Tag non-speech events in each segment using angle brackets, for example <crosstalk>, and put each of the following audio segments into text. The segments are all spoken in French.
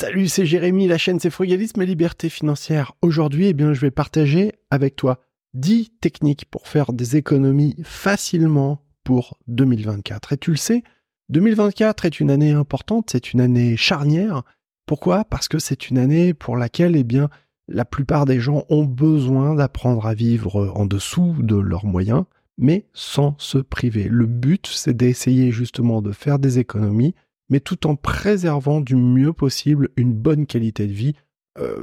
Salut, c'est Jérémy, la chaîne c'est Frugalisme et Liberté Financière. Aujourd'hui, eh bien, je vais partager avec toi 10 techniques pour faire des économies facilement pour 2024. Et tu le sais, 2024 est une année importante, c'est une année charnière. Pourquoi? Parce que c'est une année pour laquelle, eh bien, la plupart des gens ont besoin d'apprendre à vivre en dessous de leurs moyens, mais sans se priver. Le but, c'est d'essayer justement de faire des économies mais tout en préservant du mieux possible une bonne qualité de vie euh,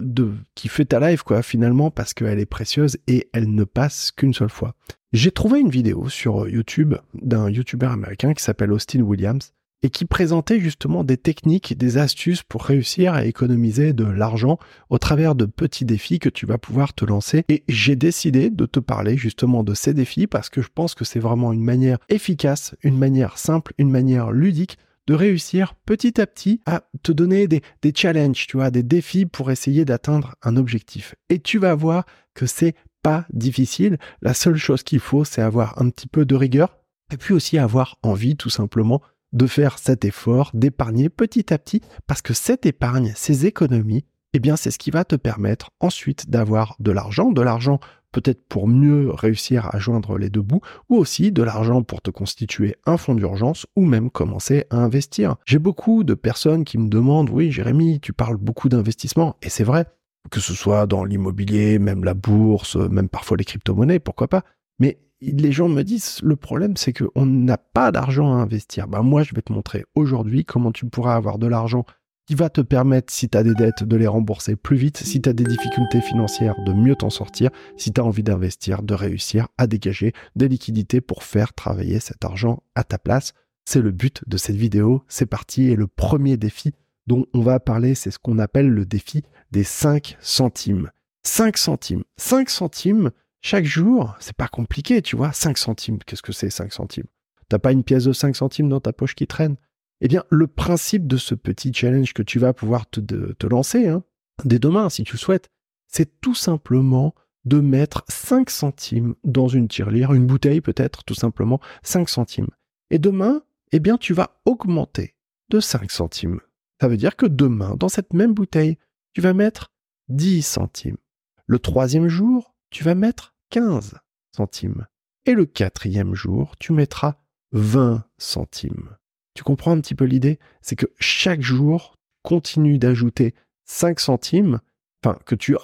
qui fait ta life, quoi, finalement, parce qu'elle est précieuse et elle ne passe qu'une seule fois. J'ai trouvé une vidéo sur euh, YouTube d'un YouTuber américain qui s'appelle Austin Williams et qui présentait justement des techniques, des astuces pour réussir à économiser de l'argent au travers de petits défis que tu vas pouvoir te lancer. Et j'ai décidé de te parler justement de ces défis parce que je pense que c'est vraiment une manière efficace, une manière simple, une manière ludique de réussir petit à petit à te donner des, challenges, tu vois, des défis pour essayer d'atteindre un objectif. Et tu vas voir que c'est pas difficile. La seule chose qu'il faut, c'est avoir un petit peu de rigueur et puis aussi avoir envie tout simplement de faire cet effort, d'épargner petit à petit, parce que cette épargne, ces économies, eh c'est ce qui va te permettre ensuite d'avoir de l'argent, de l'argent peut-être pour mieux réussir à joindre les deux bouts, ou aussi de l'argent pour te constituer un fonds d'urgence, ou même commencer à investir. J'ai beaucoup de personnes qui me demandent, oui Jérémy, tu parles beaucoup d'investissement, et c'est vrai, que ce soit dans l'immobilier, même la bourse, même parfois les crypto-monnaies, pourquoi pas. Mais les gens me disent, le problème c'est qu'on n'a pas d'argent à investir. Ben moi, je vais te montrer aujourd'hui comment tu pourras avoir de l'argent qui va te permettre, si tu as des dettes, de les rembourser plus vite, si tu as des difficultés financières, de mieux t'en sortir, si tu as envie d'investir, de réussir à dégager des liquidités pour faire travailler cet argent à ta place. C'est le but de cette vidéo, c'est parti, et le premier défi dont on va parler, c'est ce qu'on appelle le défi des 5 centimes. 5 centimes. 5 centimes chaque jour, c'est pas compliqué, tu vois. 5 centimes, qu'est-ce que c'est 5 centimes? T'as pas une pièce de 5 centimes dans ta poche qui traîne? Eh bien, le principe de ce petit challenge que tu vas pouvoir te, lancer, hein, dès demain, si tu souhaites, c'est tout simplement de mettre 5 centimes dans une tirelire, une bouteille peut-être, tout simplement, 5 centimes. Et demain, eh bien, tu vas augmenter de 5 centimes. Ça veut dire que demain, dans cette même bouteille, tu vas mettre 10 centimes. Le troisième jour, tu vas mettre 15 centimes. Et le quatrième jour, tu mettras 20 centimes. Tu comprends un petit peu l'idée? C'est que chaque jour, continue d'ajouter 5 centimes, enfin que tu,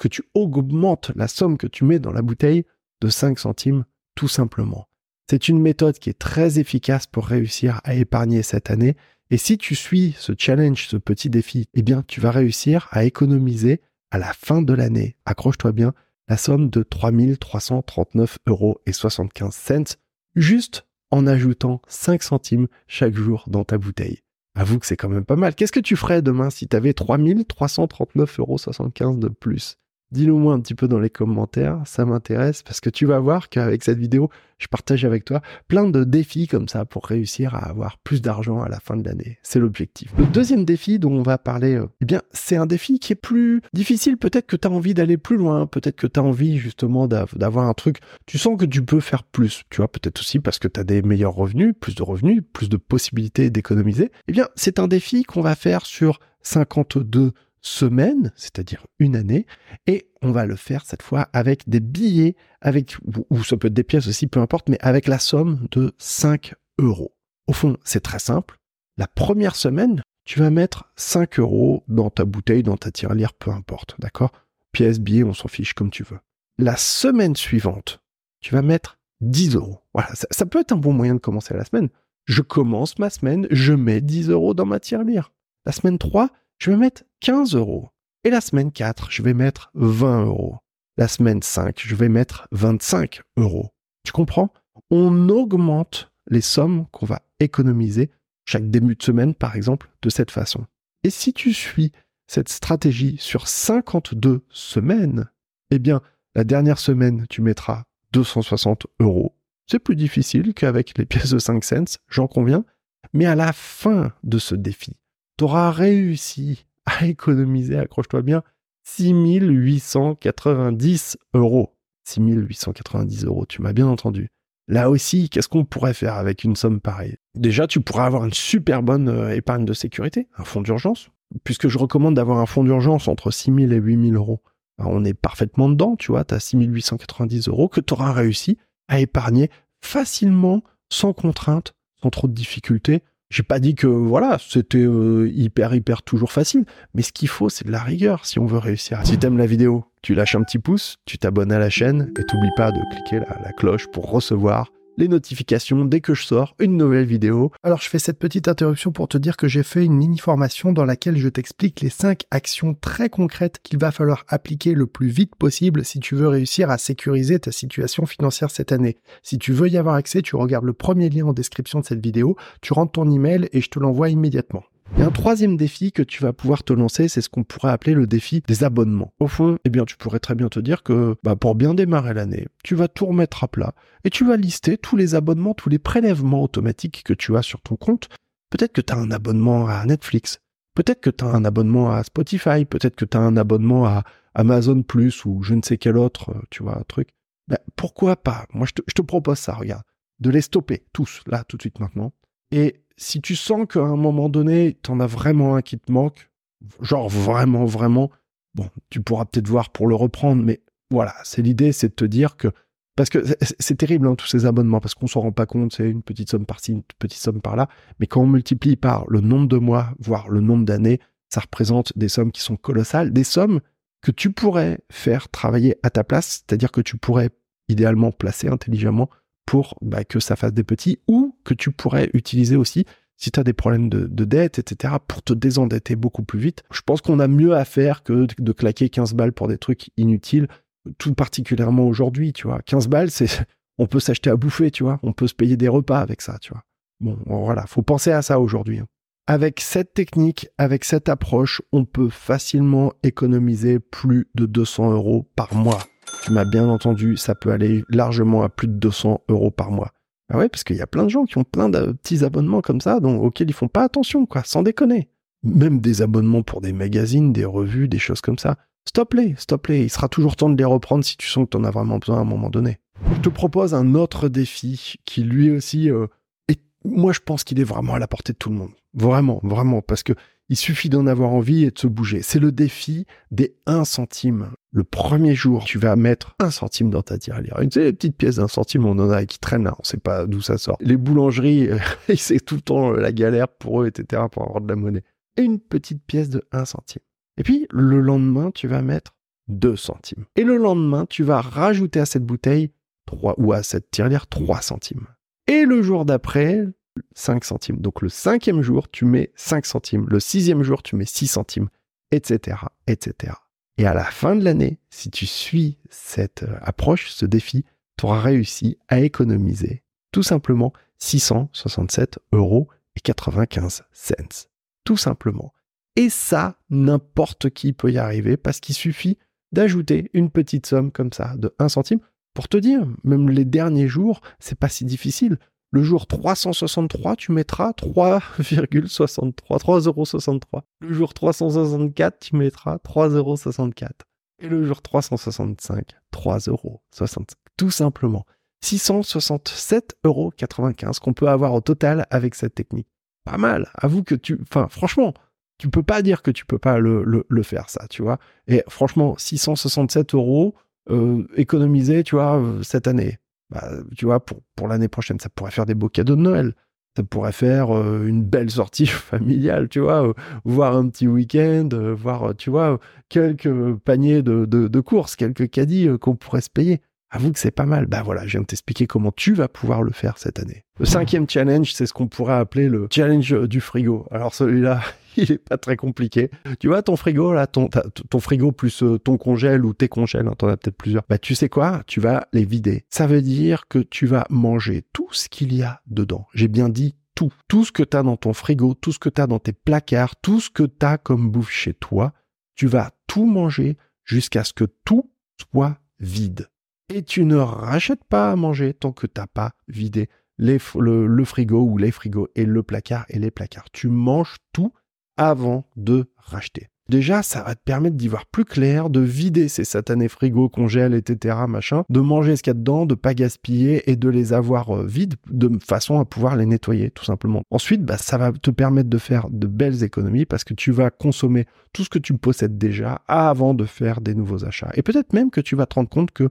que tu augmentes la somme que tu mets dans la bouteille de 5 centimes tout simplement. C'est une méthode qui est très efficace pour réussir à épargner cette année. Et si tu suis ce challenge, ce petit défi, eh bien, tu vas réussir à économiser à la fin de l'année, accroche-toi bien, la somme de 3339 euros et 75 cents juste en ajoutant 5 centimes chaque jour dans ta bouteille. Avoue que c'est quand même pas mal. Qu'est-ce que tu ferais demain si tu avais 3339,75 euros de plus? Dis-le moi un petit peu dans les commentaires, ça m'intéresse parce que tu vas voir qu'avec cette vidéo, je partage avec toi plein de défis comme ça pour réussir à avoir plus d'argent à la fin de l'année. C'est l'objectif. Le deuxième défi dont on va parler, euh, eh bien, c'est un défi qui est plus difficile. Peut-être que tu as envie d'aller plus loin, peut-être que tu as envie justement d'avoir un truc, tu sens que tu peux faire plus, tu vois, peut-être aussi parce que tu as des meilleurs revenus, plus de revenus, plus de possibilités d'économiser. Eh bien, c'est un défi qu'on va faire sur 52 semaine, c'est-à-dire une année, et on va le faire cette fois avec des billets, avec, ou ça peut être des pièces aussi, peu importe, mais avec la somme de 5 euros. Au fond, c'est très simple. La première semaine, tu vas mettre 5 euros dans ta bouteille, dans ta tirelire, peu importe, d'accord? Pièce, billet, on s'en fiche comme tu veux. La semaine suivante, tu vas mettre 10 euros. Voilà, ça, ça peut être un bon moyen de commencer la semaine. Je commence ma semaine, je mets 10 euros dans ma tirelire. La semaine 3, je vais mettre 15 euros. Et la semaine 4, je vais mettre 20 euros. La semaine 5, je vais mettre 25 euros. Tu comprends? On augmente les sommes qu'on va économiser chaque début de semaine, par exemple, de cette façon. Et si tu suis cette stratégie sur 52 semaines, eh bien, la dernière semaine, tu mettras 260 euros. C'est plus difficile qu'avec les pièces de 5 cents, j'en conviens. Mais à la fin de ce défi, tu auras réussi à économiser, accroche-toi bien, 6890 euros. 6890 euros, tu m'as bien entendu. Là aussi, qu'est-ce qu'on pourrait faire avec une somme pareille? Déjà, tu pourrais avoir une super bonne euh, épargne de sécurité, un fonds d'urgence. puisque je recommande d'avoir un fonds d'urgence entre 6 000 et 8 000 euros, ben, on est parfaitement dedans, tu vois, tu as 6 890 euros que tu auras réussi à épargner facilement, sans contrainte, sans trop de difficultés. J'ai pas dit que voilà, c'était euh, hyper hyper toujours facile, mais ce qu'il faut c'est de la rigueur si on veut réussir. Si t'aimes la vidéo, tu lâches un petit pouce, tu t'abonnes à la chaîne et t'oublies pas de cliquer la cloche pour recevoir les notifications dès que je sors une nouvelle vidéo. Alors je fais cette petite interruption pour te dire que j'ai fait une mini formation dans laquelle je t'explique les 5 actions très concrètes qu'il va falloir appliquer le plus vite possible si tu veux réussir à sécuriser ta situation financière cette année. Si tu veux y avoir accès, tu regardes le premier lien en description de cette vidéo, tu rentres ton email et je te l'envoie immédiatement. Et un troisième défi que tu vas pouvoir te lancer, c'est ce qu'on pourrait appeler le défi des abonnements. Au fond, eh bien, tu pourrais très bien te dire que bah, pour bien démarrer l'année, tu vas tout remettre à plat et tu vas lister tous les abonnements, tous les prélèvements automatiques que tu as sur ton compte. Peut-être que tu as un abonnement à Netflix, peut-être que tu as un abonnement à Spotify, peut-être que tu as un abonnement à Amazon Plus ou je ne sais quel autre, euh, tu vois, truc. Ben, pourquoi pas? Moi, je te, je te propose ça, regarde, de les stopper tous, là, tout de suite maintenant, et si tu sens qu'à un moment donné, tu en as vraiment un qui te manque, genre vraiment, vraiment, bon, tu pourras peut-être voir pour le reprendre, mais voilà, c'est l'idée, c'est de te dire que parce que c'est terrible hein, tous ces abonnements parce qu'on s'en rend pas compte, c'est une petite somme par-ci, une petite somme par-là, mais quand on multiplie par le nombre de mois, voire le nombre d'années, ça représente des sommes qui sont colossales, des sommes que tu pourrais faire travailler à ta place, c'est-à-dire que tu pourrais idéalement placer intelligemment pour bah, que ça fasse des petits ou que tu pourrais utiliser aussi si tu as des problèmes de, dette, etc., pour te désendetter beaucoup plus vite. Je pense qu'on a mieux à faire que de claquer 15 balles pour des trucs inutiles, tout particulièrement aujourd'hui, tu vois. 15 balles, c'est, on peut s'acheter à bouffer, tu vois. On peut se payer des repas avec ça, tu vois. Bon, voilà, faut penser à ça aujourd'hui. Hein. Avec cette technique, avec cette approche, on peut facilement économiser plus de 200 euros par mois. Tu m'as bien entendu, ça peut aller largement à plus de 200 euros par mois. Ah ouais, parce qu'il y a plein de gens qui ont plein de petits abonnements comme ça, donc, auxquels ils font pas attention, quoi, sans déconner. Même des abonnements pour des magazines, des revues, des choses comme ça. Stop-les, stop-les. Il sera toujours temps de les reprendre si tu sens que tu en as vraiment besoin à un moment donné. Je te propose un autre défi qui lui aussi euh, moi je pense qu'il est vraiment à la portée de tout le monde. Vraiment, vraiment, parce que il suffit d'en avoir envie et de se bouger. C'est le défi des 1 centime. Le premier jour, tu vas mettre 1 centime dans ta tirelire. Une petite pièce d'un centime, on en a qui traînent là, on sait pas d'où ça sort. Les boulangeries, <laughs> c'est tout le temps la galère pour eux, etc., pour avoir de la monnaie. Et une petite pièce de 1 centime. Et puis, le lendemain, tu vas mettre 2 centimes. Et le lendemain, tu vas rajouter à cette bouteille 3, ou à cette tirelire 3 centimes. Et le jour d'après, 5 centimes. Donc le cinquième jour, tu mets 5 centimes. Le sixième jour, tu mets 6 centimes, etc., etc. Et à la fin de l'année, si tu suis cette euh, approche, ce défi, tu auras réussi à économiser tout simplement 667 euros et 95 cents. Tout simplement. Et ça, n'importe qui peut y arriver parce qu'il suffit d'ajouter une petite somme comme ça de 1 centime. Pour te dire, même les derniers jours, c'est pas si difficile. Le jour 363, tu mettras 3,63, 3,63 Le jour 364, tu mettras 3,64 Et le jour 365, 3,65 Tout simplement. 667,95 euros qu'on peut avoir au total avec cette technique. Pas mal. Avoue que tu, enfin, franchement, tu peux pas dire que tu peux pas le, le, faire, ça, tu vois. Et franchement, 667 euros euh, économisés, tu vois, euh, cette année bah, tu vois, pour, l'année prochaine, ça pourrait faire des beaux cadeaux de Noël. Ça pourrait faire euh, une belle sortie <laughs> familiale, tu vois, euh, voir un petit week-end, euh, voir, tu vois, quelques paniers de courses, quelques caddies qu'on pourrait se payer. Avoue que c'est pas mal. Bah voilà, je viens de t'expliquer comment tu vas pouvoir le faire cette année. Le cinquième challenge, c'est ce qu'on pourrait appeler le challenge du frigo. Alors celui-là, <laughs> il est pas très compliqué. Tu vois ton frigo là, ton, ton frigo plus euh, ton congèle ou tes congèles, hein, t'en as peut-être plusieurs. Bah tu sais quoi Tu vas les vider. Ça veut dire que tu vas manger tout ce qu'il y a dedans. J'ai bien dit tout. Tout ce que tu as dans ton frigo, tout ce que tu as dans tes placards, tout ce que tu as comme bouffe chez toi, tu vas tout manger jusqu'à ce que tout soit vide et tu ne rachètes pas à manger tant que t'as pas vidé le, frigo ou les frigos et le placard et les placards. Tu manges tout avant de racheter. Déjà, ça va te permettre d'y voir plus clair, de vider ces satanés frigos, congèles, etc., machin, de manger ce qu'il y a dedans, de pas gaspiller et de les avoir euh, vides de façon à pouvoir les nettoyer, tout simplement. Ensuite, bah, ça va te permettre de faire de belles économies parce que tu vas consommer tout ce que tu possèdes déjà avant de faire des nouveaux achats. Et peut-être même que tu vas te rendre compte que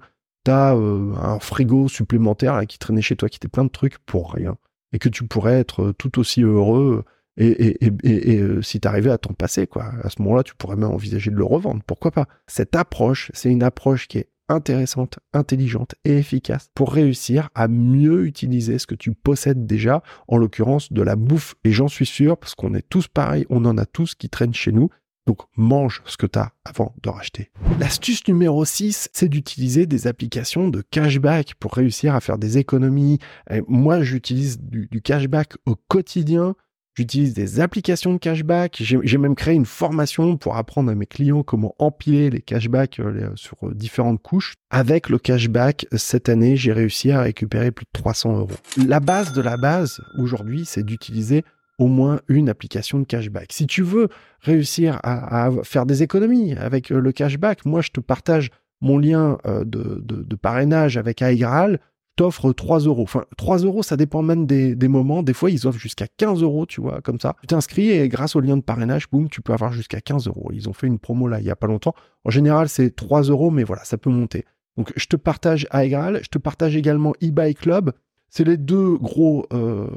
euh, un frigo supplémentaire qui traînait chez toi, qui était plein de trucs pour rien. Et que tu pourrais être tout aussi heureux et, et, et, euh, si tu arrivais à t'en passer, quoi, à ce moment-là, tu pourrais même envisager de le revendre. Pourquoi pas? Cette approche, c'est une approche qui est intéressante, intelligente et efficace pour réussir à mieux utiliser ce que tu possèdes déjà, en l'occurrence de la bouffe. Et j'en suis sûr, parce qu'on est tous pareils, on en a tous qui traînent chez nous. Donc mange ce que tu as avant de racheter. L'astuce numéro 6, c'est d'utiliser des applications de cashback pour réussir à faire des économies. moi, j'utilise du, du cashback au quotidien J'utilise des applications de cashback. J'ai même créé une formation pour apprendre à mes clients comment empiler les cashbacks euh, sur euh, différentes couches. Avec le cashback, cette année, j'ai réussi à récupérer plus de 300 euros. La base de la base, aujourd'hui, c'est d'utiliser au moins une application de cashback. Si tu veux réussir à, faire des économies avec euh, le cashback, moi, je te partage mon lien de, parrainage avec iGraal t'offre 3 euros. Enfin, 3 euros, ça dépend même des, moments. Des fois, ils offrent jusqu'à 15 euros, tu vois, comme ça. Tu t'inscris et grâce au lien de parrainage, boum, tu peux avoir jusqu'à 15 euros. Ils ont fait une promo là, il y a pas longtemps. En général, c'est 3 euros, mais voilà, ça peut monter. Donc, je te partage Aegral, je te partage également eBay Club. C'est les deux gros euh,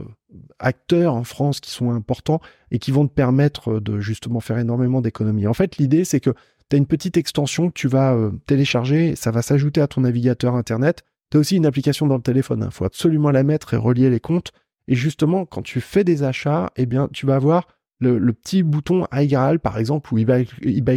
acteurs en France qui sont importants et qui vont te permettre de justement faire énormément d'économies. En fait, l'idée, c'est que tu as une petite extension que tu vas euh, télécharger, ça va s'ajouter à ton navigateur Internet tu as aussi une application dans le téléphone. Il hein. faut absolument la mettre et relier les comptes. Et justement, quand tu fais des achats, eh bien, tu vas avoir le, petit bouton iGraal, par exemple, ou eBay,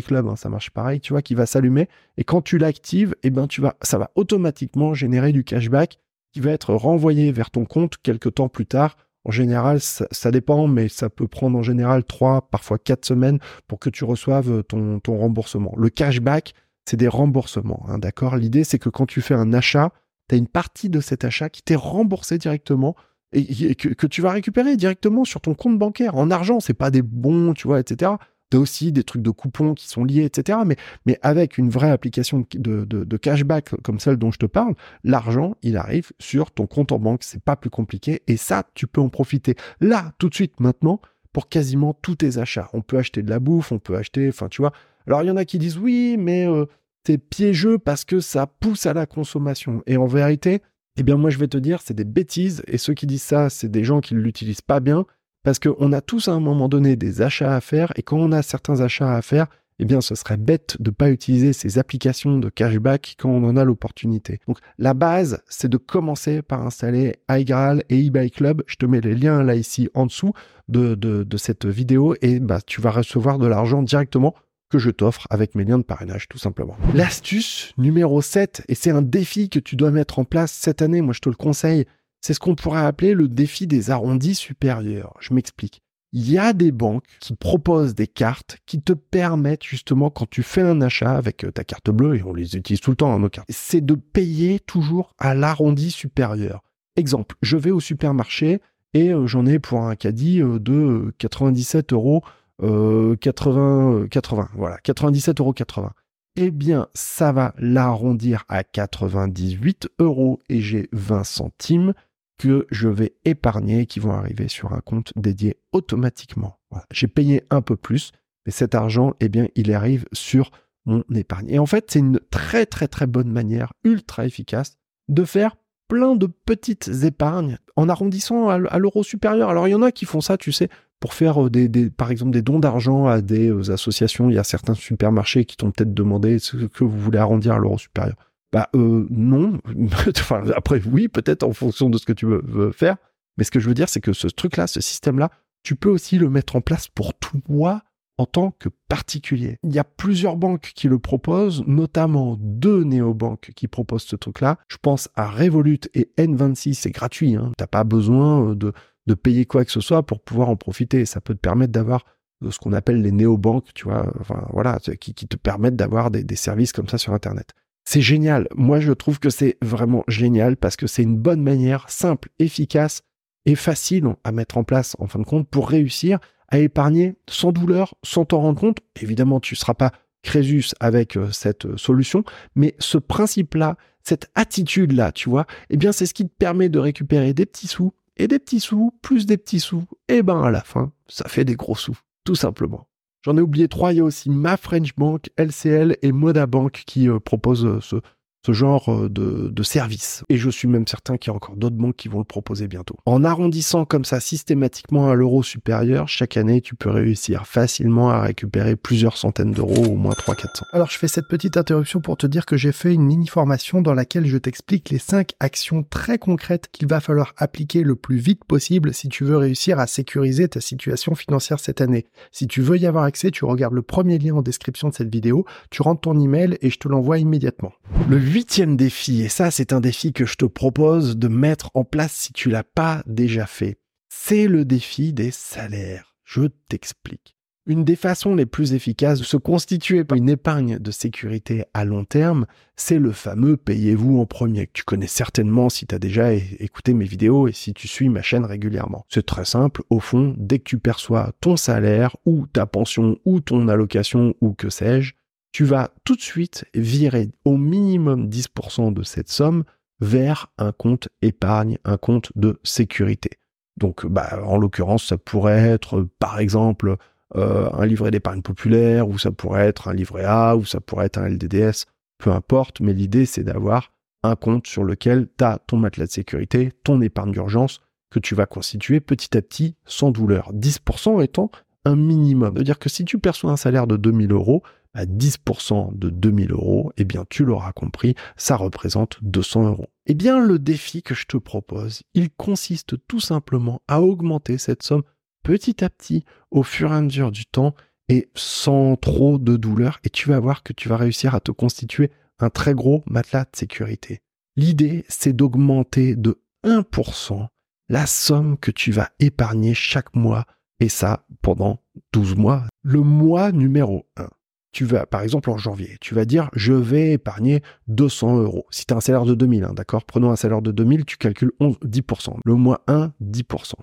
Club, hein, ça marche pareil, tu vois, qui va s'allumer. Et quand tu l'actives, eh vas, ça va automatiquement générer du cashback qui va être renvoyé vers ton compte quelques temps plus tard. En général, ça, dépend, mais ça peut prendre en général trois, parfois quatre semaines pour que tu reçoives ton, remboursement. Le cashback, c'est des remboursements, hein, d'accord? L'idée, c'est que quand tu fais un achat, tu as une partie de cet achat qui t'est remboursé directement et, que, tu vas récupérer directement sur ton compte bancaire en argent. C'est pas des bons, tu vois, etc. Aussi des trucs de coupons qui sont liés, etc. Mais, mais avec une vraie application de, de, cashback comme celle dont je te parle, l'argent, il arrive sur ton compte en banque. C'est pas plus compliqué. Et ça, tu peux en profiter là, tout de suite, maintenant, pour quasiment tous tes achats. On peut acheter de la bouffe, on peut acheter, enfin, tu vois. Alors, il y en a qui disent oui, mais euh, c'est piégeux parce que ça pousse à la consommation. Et en vérité, eh bien moi je vais te dire, c'est des bêtises. Et ceux qui disent ça, c'est des gens qui ne l'utilisent pas bien. Parce qu'on a tous à un moment donné des achats à faire. Et quand on a certains achats à faire, eh bien ce serait bête de ne pas utiliser ces applications de cashback quand on en a l'opportunité. Donc la base, c'est de commencer par installer iGraal et eBay Club. Je te mets les liens là ici en dessous de, de, cette vidéo et bah, tu vas recevoir de l'argent directement que je t'offre avec mes liens de parrainage, tout simplement. L'astuce numéro 7, et c'est un défi que tu dois mettre en place cette année, moi je te le conseille, c'est ce qu'on pourrait appeler le défi des arrondis supérieurs. Je m'explique. Il y a des banques qui proposent des cartes qui te permettent justement quand tu fais un achat avec euh, ta carte bleue, et on les utilise tout le temps, hein, nos cartes, c'est de payer toujours à l'arrondi supérieur. Exemple, je vais au supermarché et euh, j'en ai pour un caddie euh, de 97 euros 80, 80, voilà, 97,80 euros. Eh bien, ça va l'arrondir à 98 euros et j'ai 20 centimes que je vais épargner qui vont arriver sur un compte dédié automatiquement. J'ai payé un peu plus, mais cet argent, eh bien, il arrive sur mon épargne. Et en fait, c'est une très très très bonne manière, ultra efficace, de faire plein de petites épargnes en arrondissant à l'euro supérieur. Alors il y en a qui font ça, tu sais, pour faire euh, des, par exemple des dons d'argent à des euh, associations. Il y a certains supermarchés qui t'ont peut-être demandé ce que vous voulez arrondir à l'euro supérieur. Bah euh, non. <laughs> après oui, peut-être en fonction de ce que tu veux, faire. Mais ce que je veux dire, c'est que ce truc-là, ce système-là, tu peux aussi le mettre en place pour toi en tant que particulier. Il y a plusieurs banques qui le proposent, notamment deux néobanques qui proposent ce truc-là. Je pense à Revolut et N26, c'est gratuit. Hein. T'as pas besoin de de payer quoi que ce soit pour pouvoir en profiter. Ça peut te permettre d'avoir euh, ce qu'on appelle les néobanques, tu vois, voilà, qui, te permettent d'avoir des, services comme ça sur Internet. C'est génial. Moi, je trouve que c'est vraiment génial parce que c'est une bonne manière, simple, efficace et facile à mettre en place en fin de compte pour réussir à épargner sans douleur, sans t'en rendre compte. Évidemment, tu ne seras pas Crésus avec euh, cette euh, solution, mais ce principe-là, cette attitude-là, tu vois, eh bien, c'est ce qui te permet de récupérer des petits sous et des petits sous, plus des petits sous. Et ben, à la fin, ça fait des gros sous, tout simplement. J'en ai oublié trois. Il y a aussi ma French Bank, LCL et Moda Bank qui euh, proposent ce, ce genre euh, de, de, service. Et je suis même certain qu'il y a encore d'autres banques qui vont le proposer bientôt. En arrondissant comme ça systématiquement à l'euro supérieur, chaque année, tu peux réussir facilement à récupérer plusieurs centaines d'euros, au moins 300-400. Alors je fais cette petite interruption pour te dire que j'ai fait une mini-formation dans laquelle je t'explique les 5 actions très concrètes qu'il va falloir appliquer le plus vite possible si tu veux réussir à sécuriser ta situation financière cette année. Si tu veux y avoir accès, tu regardes le premier lien en description de cette vidéo, tu rentres ton email et je te l'envoie immédiatement. Le huitième défi, et ça c'est un défi que je te propose de mettre en place si tu l'as pas déjà fait, c'est le défi des salaires. Je t'explique. Une des façons les plus efficaces de se constituer une épargne de sécurité à long terme, c'est le fameux payez-vous en premier, que tu connais certainement si tu as déjà écouté mes vidéos et si tu suis ma chaîne régulièrement. C'est très simple, au fond, dès que tu perçois ton salaire ou ta pension ou ton allocation ou que sais-je, tu vas tout de suite virer au minimum 10% de cette somme vers un compte épargne, un compte de sécurité. Donc, bah, en l'occurrence, ça pourrait être, par exemple, euh, un livret d'épargne populaire, ou ça pourrait être un livret A, ou ça pourrait être un LDDS, peu importe, mais l'idée, c'est d'avoir un compte sur lequel tu as ton matelas de sécurité, ton épargne d'urgence, que tu vas constituer petit à petit sans douleur. 10% étant un minimum. C'est-à-dire que si tu perçois un salaire de 2000 euros, à 10% de 2000 euros, eh bien tu l'auras compris, ça représente 200 euros. Eh bien le défi que je te propose, il consiste tout simplement à augmenter cette somme petit à petit au fur et à mesure du temps et sans trop de douleur et tu vas voir que tu vas réussir à te constituer un très gros matelas de sécurité. L'idée, c'est d'augmenter de 1% la somme que tu vas épargner chaque mois et ça pendant 12 mois. Le mois numéro 1 tu vas, par exemple, en janvier, tu vas dire, je vais épargner 200 euros. Si tu as un salaire de 2000, hein, d'accord? Prenons un salaire de 2000, tu calcules 11, 10%. Le mois 1, 10%.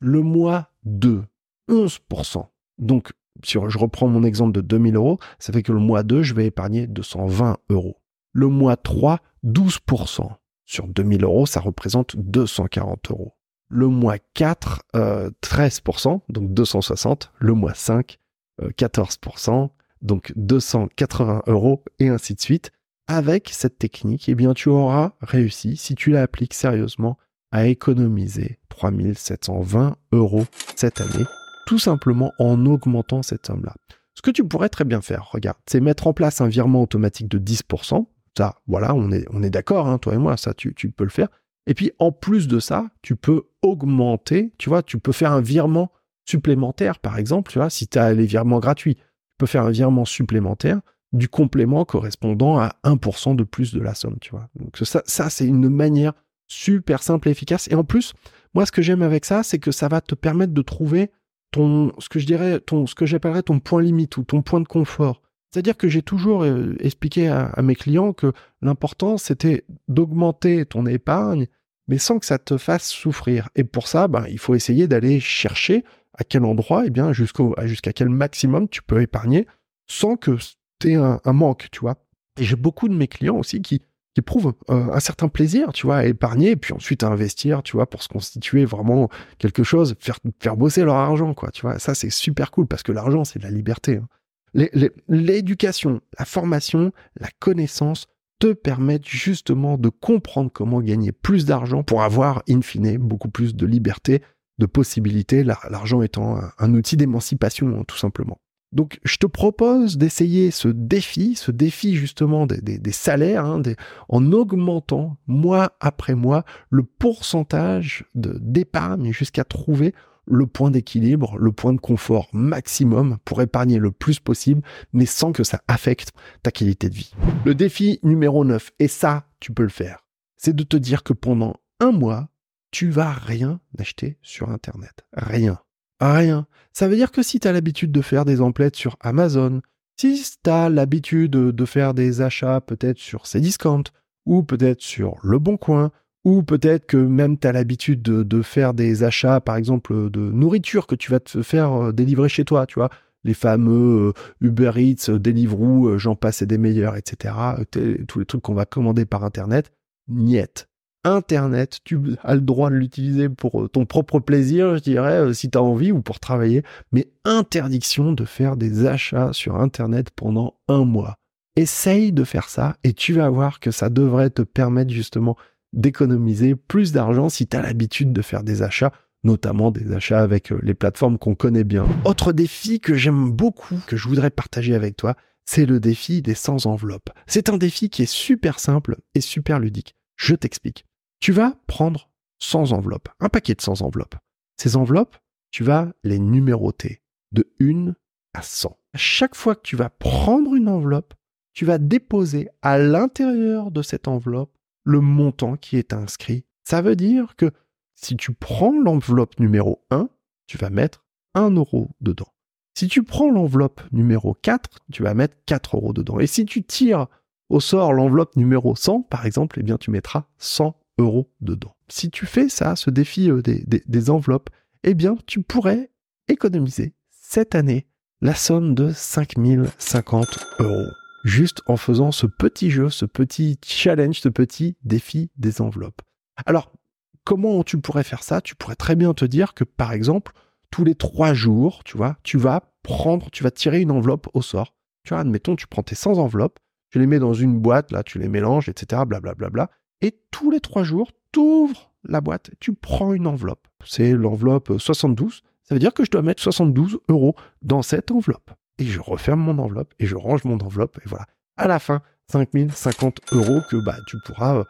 Le mois 2, 11%. Donc, si je reprends mon exemple de 2000 euros, ça fait que le mois 2, je vais épargner 220 euros. Le mois 3, 12%. Sur 2000 euros, ça représente 240 euros. Le mois 4, 13%, euh, donc 260. Le mois 5, 14% donc 280 euros et ainsi de suite. Avec cette technique, eh bien, tu auras réussi, si tu l'appliques sérieusement, à économiser 3720 euros cette année, tout simplement en augmentant cette somme-là. Ce que tu pourrais très bien faire, regarde, c'est mettre en place un virement automatique de 10%. Ça, voilà, on est, d'accord, hein, toi et moi, ça, tu, tu peux le faire. Et puis, en plus de ça, tu peux augmenter, tu vois, tu peux faire un virement supplémentaire, par exemple, tu vois, si tu as les virements gratuits faire un virement supplémentaire du complément correspondant à 1% de plus de la somme, tu vois. Donc ça, ça c'est une manière super simple et efficace. Et en plus, moi, ce que j'aime avec ça, c'est que ça va te permettre de trouver ton, ce que je dirais, ton, ce que j'appellerais ton point limite ou ton point de confort. C'est-à-dire que j'ai toujours euh, expliqué à, mes clients que l'important, c'était d'augmenter ton épargne, mais sans que ça te fasse souffrir. Et pour ça, ben, il faut essayer d'aller chercher à quel endroit, et eh bien, jusqu'à quel maximum tu peux épargner sans que tu aies un, manque, tu vois. Et j'ai beaucoup de mes clients aussi qui, qui éprouvent euh, un certain plaisir, tu vois, à épargner, et puis ensuite à investir, tu vois, pour se constituer vraiment quelque chose, faire, faire bosser leur argent, quoi, tu vois. Ça, c'est super cool parce que l'argent, c'est de la liberté. Hein. L'éducation, la formation, la connaissance te permettent justement de comprendre comment gagner plus d'argent pour avoir, in fine, beaucoup plus de liberté de possibilités, l'argent étant un, outil d'émancipation, hein, tout simplement. Donc, je te propose d'essayer ce défi, ce défi justement des, salaires, hein, en augmentant mois après mois le pourcentage d'épargne jusqu'à trouver le point d'équilibre, le point de confort maximum pour épargner le plus possible, mais sans que ça affecte ta qualité de vie. Le défi numéro 9, et ça, tu peux le faire, c'est de te dire que pendant un mois, tu vas rien acheter sur Internet. Rien. Rien. Ça veut dire que si tu as l'habitude de faire des emplettes sur Amazon, si tu as l'habitude de faire des achats peut-être sur Cdiscount, ou peut-être sur Le Bon Coin, Ou peut-être que même tu as l'habitude de, faire des achats, par exemple, de nourriture que tu vas te faire euh, délivrer chez toi, tu vois. Les fameux euh, Uber Eats, Deliveroo, j'en passe et des meilleurs, etc. Tous les trucs qu'on va commander par Internet. Niet. Internet, tu as le droit de l'utiliser pour ton propre plaisir, je dirais, si tu as envie, ou pour travailler, mais interdiction de faire des achats sur Internet pendant un mois. Essaye de faire ça et tu vas voir que ça devrait te permettre justement d'économiser plus d'argent si tu as l'habitude de faire des achats, notamment des achats avec euh, les plateformes qu'on connaît bien. Autre défi que j'aime beaucoup, que je voudrais partager avec toi, c'est le défi des sans enveloppes. C'est un défi qui est super simple et super ludique. Je t'explique. Tu vas prendre 100 enveloppes, un paquet de 100 enveloppes. Ces enveloppes, tu vas les numéroter de 1 à 100. À chaque fois que tu vas prendre une enveloppe, tu vas déposer à l'intérieur de cette enveloppe le montant qui est inscrit. Ça veut dire que si tu prends l'enveloppe numéro 1, tu vas mettre 1 euro dedans. Si tu prends l'enveloppe numéro 4, tu vas mettre 4 euros dedans. Et si tu tires au sort l'enveloppe numéro 100, par exemple, eh bien tu mettras 100 dedans. Si tu fais ça, ce défi euh, des, enveloppes, eh bien tu pourrais économiser cette année la somme de 5050 euros juste en faisant ce petit jeu, ce petit challenge, ce petit défi des enveloppes. Alors, comment tu pourrais faire ça? Tu pourrais très bien te dire que, par exemple, tous les trois jours, tu vois, tu vas prendre, tu vas tirer une enveloppe au sort. Tu vois, admettons, tu prends tes 100 enveloppes, tu les mets dans une boîte, là, tu les mélanges, etc., blablabla. Bla, bla, et tous les trois jours, tu ouvres la boîte, tu prends une enveloppe. C'est l'enveloppe 72. Ça veut dire que je dois mettre 72 euros dans cette enveloppe et je referme mon enveloppe et je range mon enveloppe et voilà. À la fin, 5050 euros que bah, tu pourras euh,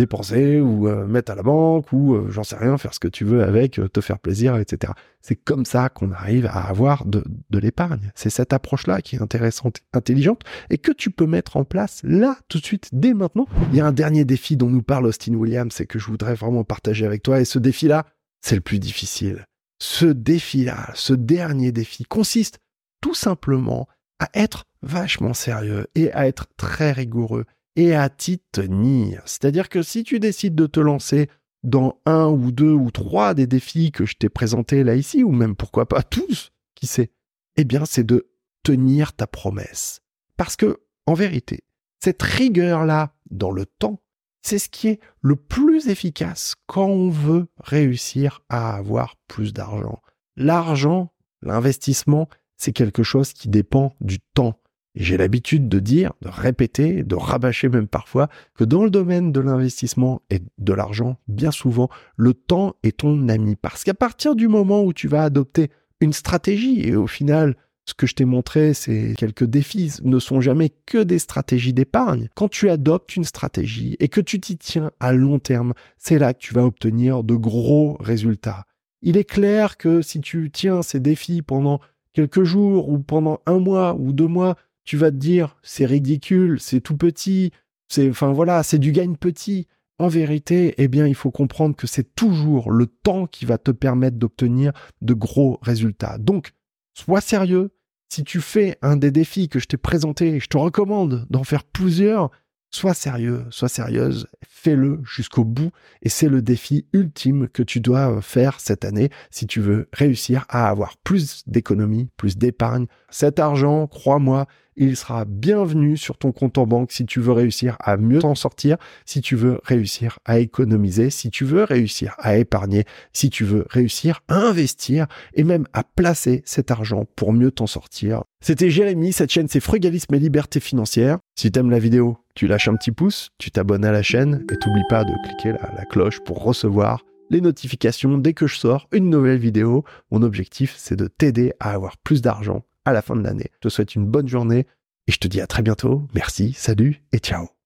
dépenser ou euh, mettre à la banque ou euh, j'en sais rien, faire ce que tu veux avec, te faire plaisir, etc. C'est comme ça qu'on arrive à avoir de, de l'épargne. C'est cette approche-là qui est intéressante, intelligente et que tu peux mettre en place là, tout de suite, dès maintenant. Il y a un dernier défi dont nous parle Austin Williams et que je voudrais vraiment partager avec toi et ce défi-là, c'est le plus difficile. Ce défi-là, ce dernier défi consiste tout simplement à être vachement sérieux et à être très rigoureux et à t'y tenir. C'est-à-dire que si tu décides de te lancer dans un ou deux ou trois des défis que je t'ai présentés là ici, ou même pourquoi pas <laughs> tous, qui sait, eh bien c'est de tenir ta promesse. Parce que, en vérité, cette rigueur-là dans le temps, c'est ce qui est le plus efficace quand on veut réussir à avoir plus d'argent. L'argent, l'investissement, c'est quelque chose qui dépend du temps. J'ai l'habitude de dire, de répéter, de rabâcher même parfois, que dans le domaine de l'investissement et de l'argent, bien souvent, le temps est ton ami. Parce qu'à partir du moment où tu vas adopter une stratégie, et au final, ce que je t'ai montré, ces quelques défis ne sont jamais que des stratégies d'épargne. Quand tu adoptes une stratégie et que tu t'y tiens à long terme, c'est là que tu vas obtenir de gros résultats. Il est clair que si tu tiens ces défis pendant quelques jours ou pendant un mois ou deux mois, tu vas te dire c'est ridicule, c'est tout petit, c'est enfin voilà, c'est du gain petit. En vérité, eh bien, il faut comprendre que c'est toujours le temps qui va te permettre d'obtenir de gros résultats. Donc, sois sérieux. Si tu fais un des défis que je t'ai présenté, je te recommande d'en faire plusieurs. Sois sérieux, sois sérieuse, fais-le jusqu'au bout et c'est le défi ultime que tu dois euh, faire cette année si tu veux réussir à avoir plus d'économie, plus d'épargne. Cet argent, crois-moi, il sera bienvenu sur ton compte en banque si tu veux réussir à mieux t'en sortir, si tu veux réussir à économiser, si tu veux réussir à épargner, si tu veux réussir à investir et même à placer cet argent pour mieux t'en sortir. C'était Jérémy, cette chaîne c'est Frugalisme et Liberté Financière. Si t'aimes la vidéo, tu lâches un petit pouce, tu t'abonnes à la chaîne et t'oublies pas de cliquer la, la cloche pour recevoir les notifications dès que je sors une nouvelle vidéo. Mon objectif, c'est de t'aider à avoir plus d'argent à la fin de l'année. Je te souhaite une bonne journée et je te dis à très bientôt. Merci, salut et ciao.